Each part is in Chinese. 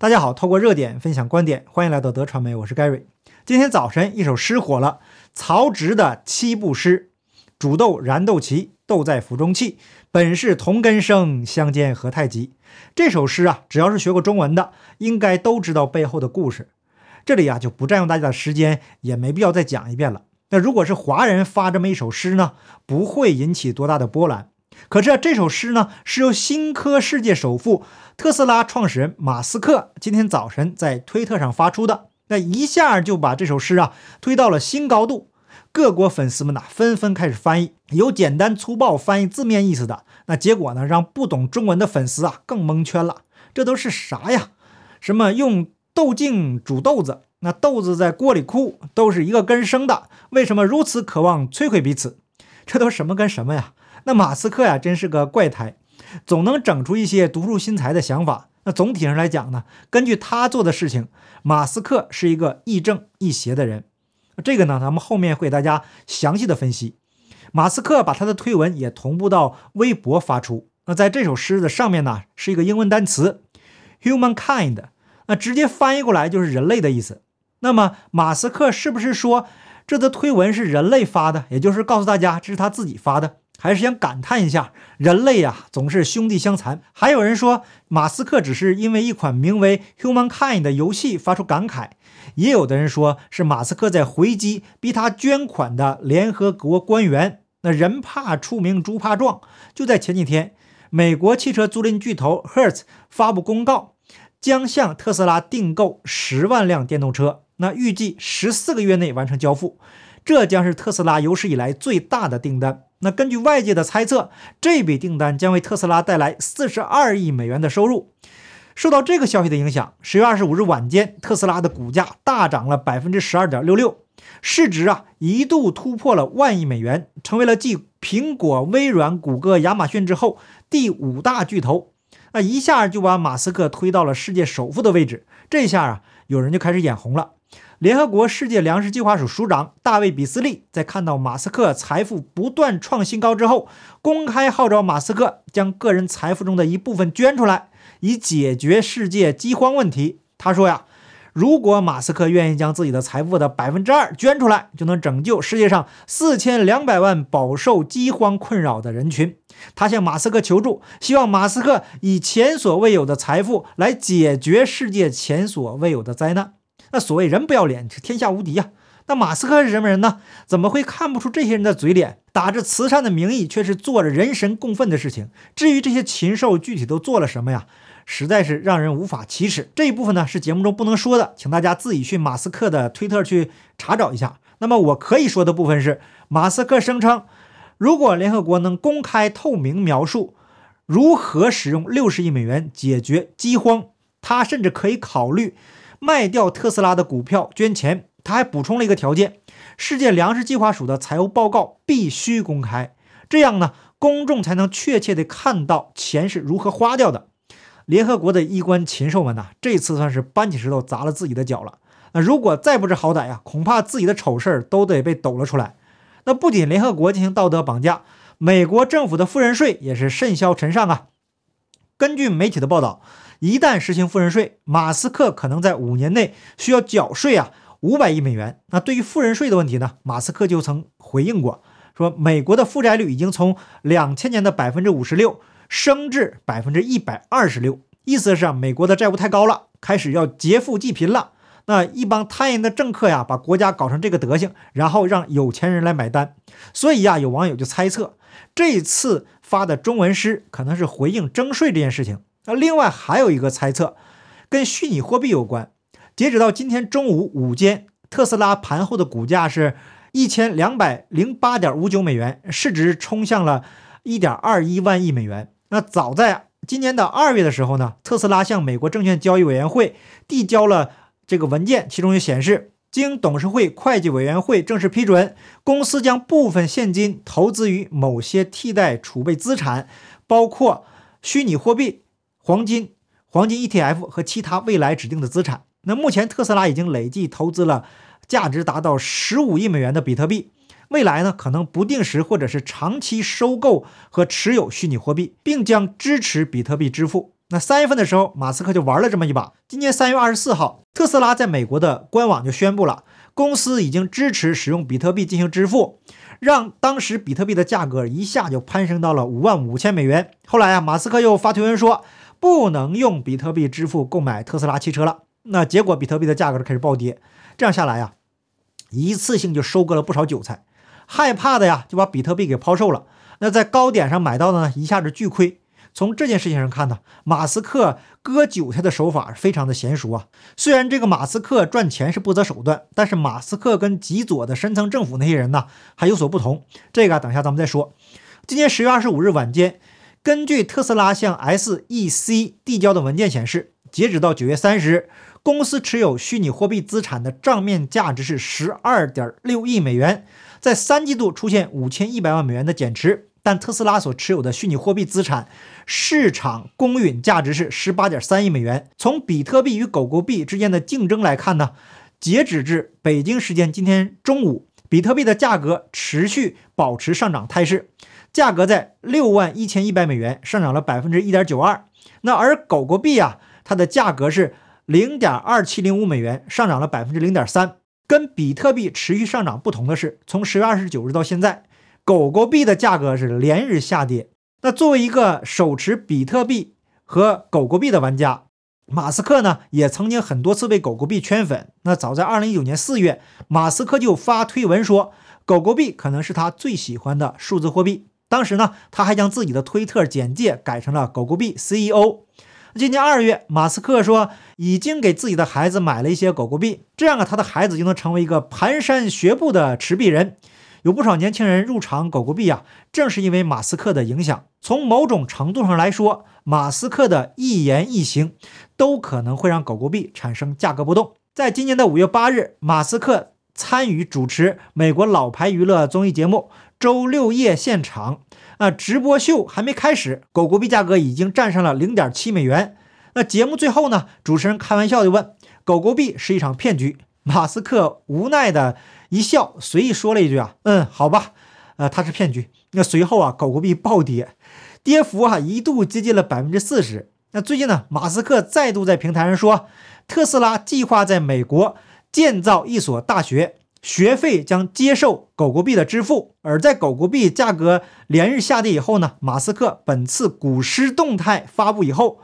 大家好，透过热点分享观点，欢迎来到德传媒，我是 Gary。今天早晨一首诗火了，曹植的七步诗：煮豆燃豆萁，豆在釜中泣。本是同根生，相煎何太急。这首诗啊，只要是学过中文的，应该都知道背后的故事。这里啊，就不占用大家的时间，也没必要再讲一遍了。那如果是华人发这么一首诗呢，不会引起多大的波澜。可是这首诗呢，是由新科世界首富、特斯拉创始人马斯克今天早晨在推特上发出的，那一下就把这首诗啊推到了新高度。各国粉丝们呐，纷纷开始翻译，有简单粗暴翻译字面意思的，那结果呢，让不懂中文的粉丝啊更蒙圈了。这都是啥呀？什么用豆茎煮豆子？那豆子在锅里哭，都是一个根生的，为什么如此渴望摧毁彼此？这都什么跟什么呀？那马斯克呀，真是个怪胎，总能整出一些独树心裁的想法。那总体上来讲呢，根据他做的事情，马斯克是一个亦正亦邪的人。这个呢，咱们后面会给大家详细的分析。马斯克把他的推文也同步到微博发出。那在这首诗的上面呢，是一个英文单词 “humankind”，那直接翻译过来就是人类的意思。那么马斯克是不是说这则推文是人类发的？也就是告诉大家这是他自己发的，还是想感叹一下人类呀总是兄弟相残？还有人说马斯克只是因为一款名为 “humankind” 的游戏发出感慨，也有的人说是马斯克在回击逼他捐款的联合国官员。那人怕出名猪怕壮，就在前几天，美国汽车租赁巨头 Hertz 发布公告，将向特斯拉订购十万辆电动车。那预计十四个月内完成交付，这将是特斯拉有史以来最大的订单。那根据外界的猜测，这笔订单将为特斯拉带来四十二亿美元的收入。受到这个消息的影响，十月二十五日晚间，特斯拉的股价大涨了百分之十二点六六，市值啊一度突破了万亿美元，成为了继苹果、微软、谷歌、亚马逊之后第五大巨头。那一下就把马斯克推到了世界首富的位置。这下啊，有人就开始眼红了。联合国世界粮食计划署署长大卫·比斯利在看到马斯克财富不断创新高之后，公开号召马斯克将个人财富中的一部分捐出来，以解决世界饥荒问题。他说呀，如果马斯克愿意将自己的财富的百分之二捐出来，就能拯救世界上四千两百万饱受饥荒困扰的人群。他向马斯克求助，希望马斯克以前所未有的财富来解决世界前所未有的灾难。那所谓人不要脸，是天下无敌呀。那马斯克是什么人呢？怎么会看不出这些人的嘴脸？打着慈善的名义，却是做着人神共愤的事情。至于这些禽兽具体都做了什么呀，实在是让人无法启齿。这一部分呢是节目中不能说的，请大家自己去马斯克的推特去查找一下。那么我可以说的部分是，马斯克声称，如果联合国能公开透明描述如何使用六十亿美元解决饥荒，他甚至可以考虑。卖掉特斯拉的股票捐钱，他还补充了一个条件：世界粮食计划署的财务报告必须公开，这样呢，公众才能确切的看到钱是如何花掉的。联合国的衣冠禽兽们呐，这次算是搬起石头砸了自己的脚了。那如果再不知好歹呀，恐怕自己的丑事儿都得被抖了出来。那不仅联合国进行道德绑架，美国政府的富人税也是甚嚣尘上啊。根据媒体的报道。一旦实行富人税，马斯克可能在五年内需要缴税啊五百亿美元。那对于富人税的问题呢？马斯克就曾回应过，说美国的负债率已经从两千年的百分之五十六升至百分之一百二十六，意思是啊，美国的债务太高了，开始要劫富济贫了。那一帮贪淫的政客呀，把国家搞成这个德行，然后让有钱人来买单。所以呀，有网友就猜测，这次发的中文诗可能是回应征税这件事情。那另外还有一个猜测，跟虚拟货币有关。截止到今天中午午间，特斯拉盘后的股价是一千两百零八点五九美元，市值冲向了一点二一万亿美元。那早在今年的二月的时候呢，特斯拉向美国证券交易委员会递交了这个文件，其中就显示，经董事会会计委员会正式批准，公司将部分现金投资于某些替代储备资产，包括虚拟货币。黄金、黄金 ETF 和其他未来指定的资产。那目前特斯拉已经累计投资了价值达到十五亿美元的比特币，未来呢可能不定时或者是长期收购和持有虚拟货币，并将支持比特币支付。那三月份的时候，马斯克就玩了这么一把。今年三月二十四号，特斯拉在美国的官网就宣布了，公司已经支持使用比特币进行支付，让当时比特币的价格一下就攀升到了五万五千美元。后来啊，马斯克又发推文说不能用比特币支付购买特斯拉汽车了。那结果比特币的价格就开始暴跌，这样下来呀，一次性就收割了不少韭菜，害怕的呀就把比特币给抛售了。那在高点上买到的呢，一下子巨亏。从这件事情上看呢，马斯克割韭菜的手法非常的娴熟啊。虽然这个马斯克赚钱是不择手段，但是马斯克跟极左的深层政府那些人呢还有所不同。这个等一下咱们再说。今年十月二十五日晚间，根据特斯拉向 SEC 递交的文件显示，截止到九月三十日，公司持有虚拟货币资产的账面价值是十二点六亿美元，在三季度出现五千一百万美元的减持。但特斯拉所持有的虚拟货币资产市场公允价值是十八点三亿美元。从比特币与狗狗币之间的竞争来看呢，截止至北京时间今天中午，比特币的价格持续保持上涨态势，价格在六万一千一百美元，上涨了百分之一点九二。那而狗狗币啊，它的价格是零点二七零五美元，上涨了百分之零点三。跟比特币持续上涨不同的是，从十月二十九日到现在。狗狗币的价格是连日下跌。那作为一个手持比特币和狗狗币的玩家，马斯克呢也曾经很多次被狗狗币圈粉。那早在二零一九年四月，马斯克就发推文说，狗狗币可能是他最喜欢的数字货币。当时呢，他还将自己的推特简介改成了狗狗币 CEO。今年二月，马斯克说已经给自己的孩子买了一些狗狗币，这样啊，他的孩子就能成为一个蹒跚学步的持币人。有不少年轻人入场狗狗币啊，正是因为马斯克的影响。从某种程度上来说，马斯克的一言一行都可能会让狗狗币产生价格波动。在今年的五月八日，马斯克参与主持美国老牌娱乐综艺节目《周六夜现场》啊，直播秀还没开始，狗狗币价格已经站上了零点七美元。那节目最后呢，主持人开玩笑地问：“狗狗币是一场骗局？”马斯克无奈的。一笑，随意说了一句啊，嗯，好吧，呃，它是骗局。那随后啊，狗狗币暴跌，跌幅啊一度接近了百分之四十。那最近呢，马斯克再度在平台上说，特斯拉计划在美国建造一所大学，学费将接受狗狗币的支付。而在狗狗币价格连日下跌以后呢，马斯克本次股市动态发布以后，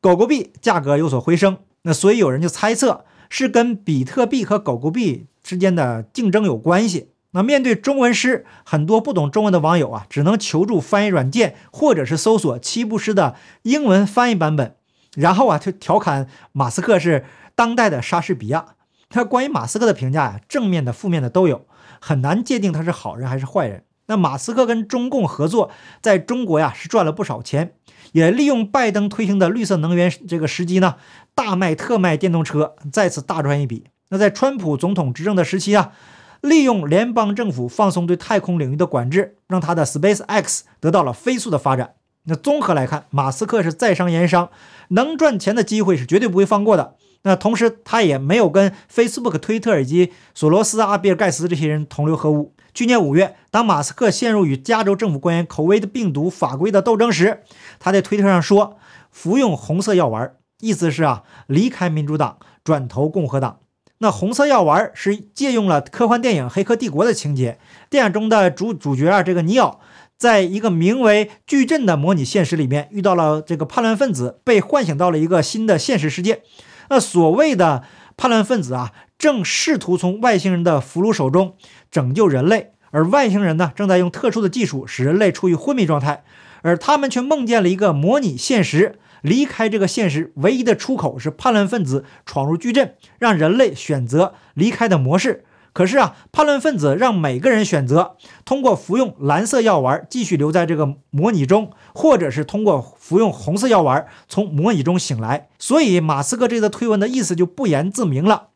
狗狗币价格有所回升。那所以有人就猜测是跟比特币和狗狗币。之间的竞争有关系。那面对中文诗，很多不懂中文的网友啊，只能求助翻译软件，或者是搜索七步诗的英文翻译版本，然后啊，就调侃马斯克是当代的莎士比亚。他关于马斯克的评价呀，正面的、负面的都有，很难界定他是好人还是坏人。那马斯克跟中共合作，在中国呀是赚了不少钱，也利用拜登推行的绿色能源这个时机呢，大卖特卖电动车，再次大赚一笔。那在川普总统执政的时期啊，利用联邦政府放松对太空领域的管制，让他的 SpaceX 得到了飞速的发展。那综合来看，马斯克是在商言商，能赚钱的机会是绝对不会放过的。那同时，他也没有跟 Facebook、推特以及索罗斯啊、比尔盖茨这些人同流合污。去年五月，当马斯克陷入与加州政府官员口味的病毒法规的斗争时，他在推特上说：“服用红色药丸，意思是啊，离开民主党，转投共和党。”那红色药丸是借用了科幻电影《黑客帝国》的情节。电影中的主主角啊，这个尼奥，在一个名为矩阵的模拟现实里面，遇到了这个叛乱分子，被唤醒到了一个新的现实世界。那所谓的叛乱分子啊，正试图从外星人的俘虏手中拯救人类，而外星人呢，正在用特殊的技术使人类处于昏迷状态，而他们却梦见了一个模拟现实。离开这个现实唯一的出口是叛乱分子闯入矩阵，让人类选择离开的模式。可是啊，叛乱分子让每个人选择通过服用蓝色药丸继续留在这个模拟中，或者是通过服用红色药丸从模拟中醒来。所以，马斯克这则推文的意思就不言自明了。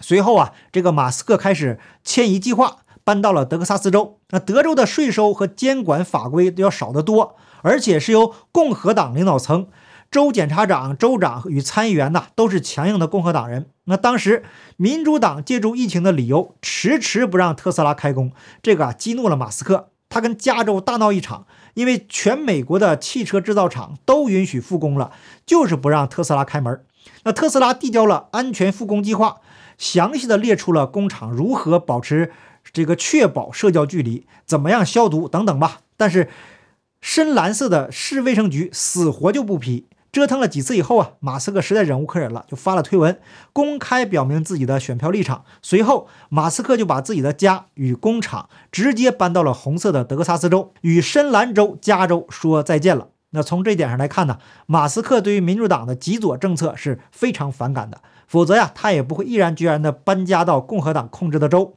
随后啊，这个马斯克开始迁移计划，搬到了德克萨斯州。那德州的税收和监管法规都要少得多，而且是由共和党领导层。州检察长、州长与参议员呐，都是强硬的共和党人。那当时民主党借助疫情的理由，迟迟不让特斯拉开工，这个激怒了马斯克。他跟加州大闹一场，因为全美国的汽车制造厂都允许复工了，就是不让特斯拉开门。那特斯拉递交了安全复工计划，详细的列出了工厂如何保持这个确保社交距离，怎么样消毒等等吧。但是深蓝色的市卫生局死活就不批。折腾了几次以后啊，马斯克实在忍无可忍了，就发了推文，公开表明自己的选票立场。随后，马斯克就把自己的家与工厂直接搬到了红色的德克萨斯州，与深蓝州加州说再见了。那从这一点上来看呢，马斯克对于民主党的极左政策是非常反感的，否则呀，他也不会毅然决然地搬家到共和党控制的州。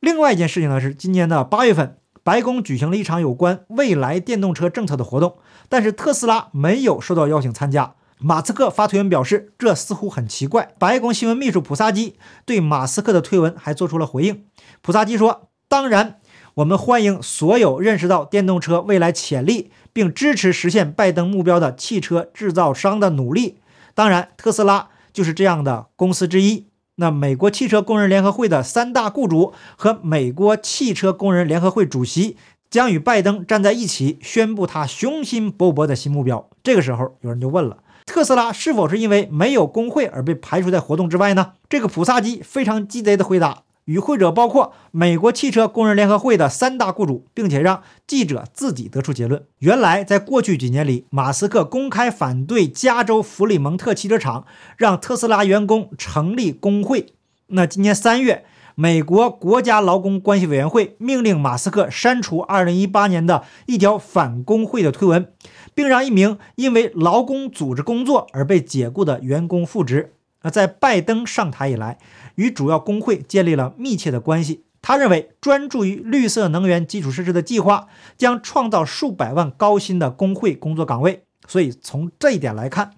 另外一件事情呢，是今年的八月份。白宫举行了一场有关未来电动车政策的活动，但是特斯拉没有受到邀请参加。马斯克发推文表示，这似乎很奇怪。白宫新闻秘书普萨基对马斯克的推文还做出了回应。普萨基说：“当然，我们欢迎所有认识到电动车未来潜力，并支持实现拜登目标的汽车制造商的努力。当然，特斯拉就是这样的公司之一。”那美国汽车工人联合会的三大雇主和美国汽车工人联合会主席将与拜登站在一起，宣布他雄心勃勃的新目标。这个时候，有人就问了：特斯拉是否是因为没有工会而被排除在活动之外呢？这个普萨基非常鸡贼的回答。与会者包括美国汽车工人联合会的三大雇主，并且让记者自己得出结论。原来，在过去几年里，马斯克公开反对加州弗里蒙特汽车厂让特斯拉员工成立工会。那今年三月，美国国家劳工关系委员会命令马斯克删除2018年的一条反工会的推文，并让一名因为劳工组织工作而被解雇的员工复职。那在拜登上台以来，与主要工会建立了密切的关系。他认为，专注于绿色能源基础设施的计划将创造数百万高薪的工会工作岗位。所以，从这一点来看，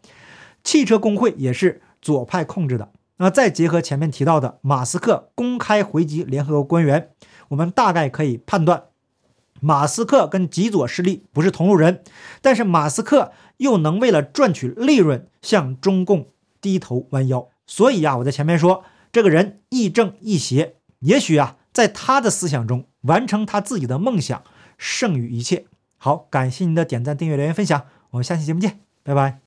汽车工会也是左派控制的。那再结合前面提到的马斯克公开回击联合国官员，我们大概可以判断，马斯克跟极左势力不是同路人。但是，马斯克又能为了赚取利润向中共低头弯腰。所以呀，我在前面说。这个人亦正亦邪，也许啊，在他的思想中，完成他自己的梦想胜于一切。好，感谢您的点赞、订阅、留言、分享，我们下期节目见，拜拜。